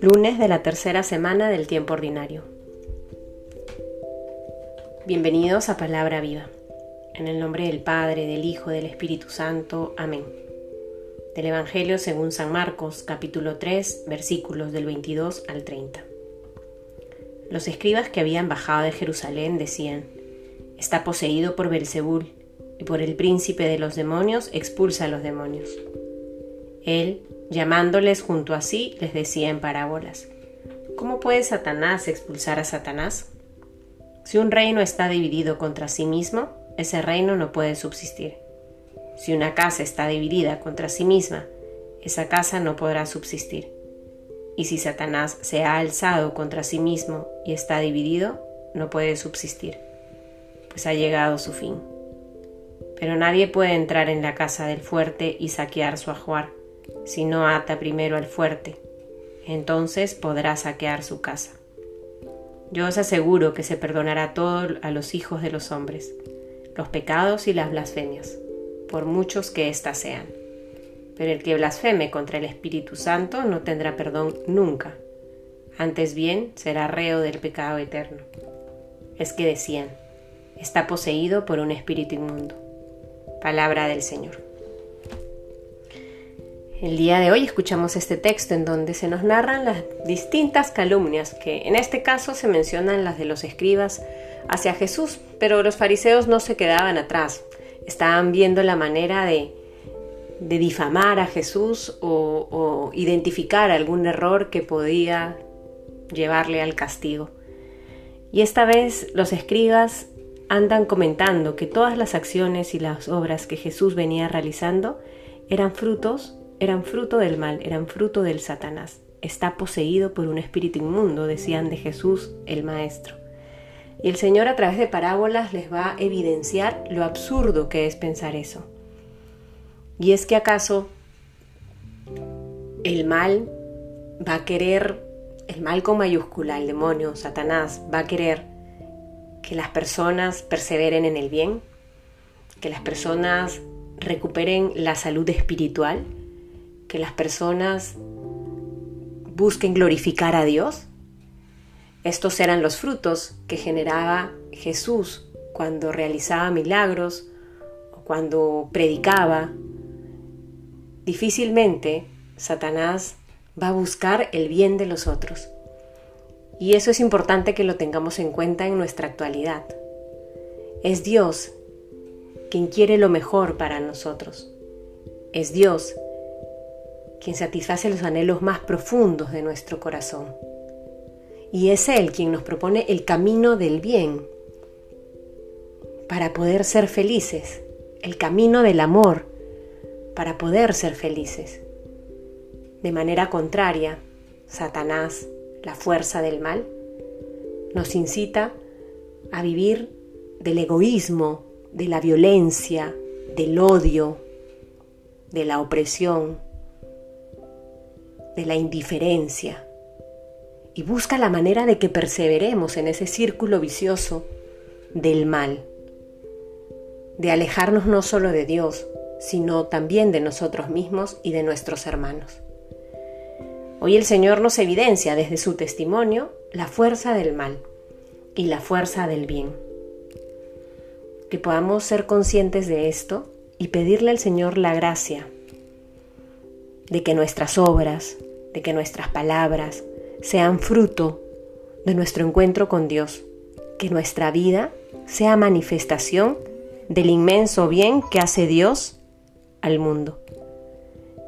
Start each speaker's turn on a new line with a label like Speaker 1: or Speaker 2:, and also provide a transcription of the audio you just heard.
Speaker 1: Lunes de la tercera semana del tiempo ordinario. Bienvenidos a Palabra Viva. En el nombre del Padre, del Hijo, del Espíritu Santo. Amén. Del Evangelio según San Marcos, capítulo 3, versículos del 22 al 30. Los escribas que habían bajado de Jerusalén decían: Está poseído por Belzebul, y por el príncipe de los demonios expulsa a los demonios. Él Llamándoles junto a sí, les decía en parábolas, ¿cómo puede Satanás expulsar a Satanás? Si un reino está dividido contra sí mismo, ese reino no puede subsistir. Si una casa está dividida contra sí misma, esa casa no podrá subsistir. Y si Satanás se ha alzado contra sí mismo y está dividido, no puede subsistir, pues ha llegado su fin. Pero nadie puede entrar en la casa del fuerte y saquear su ajuar si no ata primero al fuerte, entonces podrá saquear su casa. Yo os aseguro que se perdonará todo a los hijos de los hombres, los pecados y las blasfemias, por muchos que éstas sean. Pero el que blasfeme contra el Espíritu Santo no tendrá perdón nunca, antes bien será reo del pecado eterno. Es que decían, está poseído por un espíritu inmundo. Palabra del Señor. El día de hoy escuchamos este texto en donde se nos narran las distintas calumnias, que en este caso se mencionan las de los escribas hacia Jesús, pero los fariseos no se quedaban atrás, estaban viendo la manera de, difamar a Jesús o, o identificar algún error que podía llevarle al castigo. Y esta vez los escribas andan comentando que todas las acciones y las obras que Jesús venía realizando eran frutos eran fruto del mal, eran fruto del Satanás. Está poseído por un espíritu inmundo, decían de Jesús el Maestro. Y el Señor a través de parábolas les va a evidenciar lo absurdo que es pensar eso. Y es que acaso el mal va a querer, el mal con mayúscula, el demonio, Satanás, va a querer que las personas perseveren en el bien, que las personas recuperen la salud espiritual, que las personas busquen glorificar a Dios. Estos eran los frutos que generaba Jesús cuando realizaba milagros o cuando predicaba. Difícilmente Satanás va a buscar el bien de los otros. Y eso es importante que lo tengamos en cuenta en nuestra actualidad. Es Dios quien quiere lo mejor para nosotros. Es Dios quien satisface los anhelos más profundos de nuestro corazón. Y es Él quien nos propone el camino del bien para poder ser felices, el camino del amor para poder ser felices. De manera contraria, Satanás, la fuerza del mal, nos incita a vivir del egoísmo, de la violencia, del odio, de la opresión, de la indiferencia y busca la manera de que perseveremos en ese círculo vicioso del mal, de alejarnos no solo de Dios, sino también de nosotros mismos y de nuestros hermanos. Hoy el Señor nos evidencia desde su testimonio la fuerza del mal y la fuerza del bien. Que podamos ser conscientes de esto y pedirle al Señor la gracia de que nuestras obras, de que nuestras palabras sean fruto de nuestro encuentro con Dios, que nuestra vida sea manifestación del inmenso bien que hace Dios al mundo.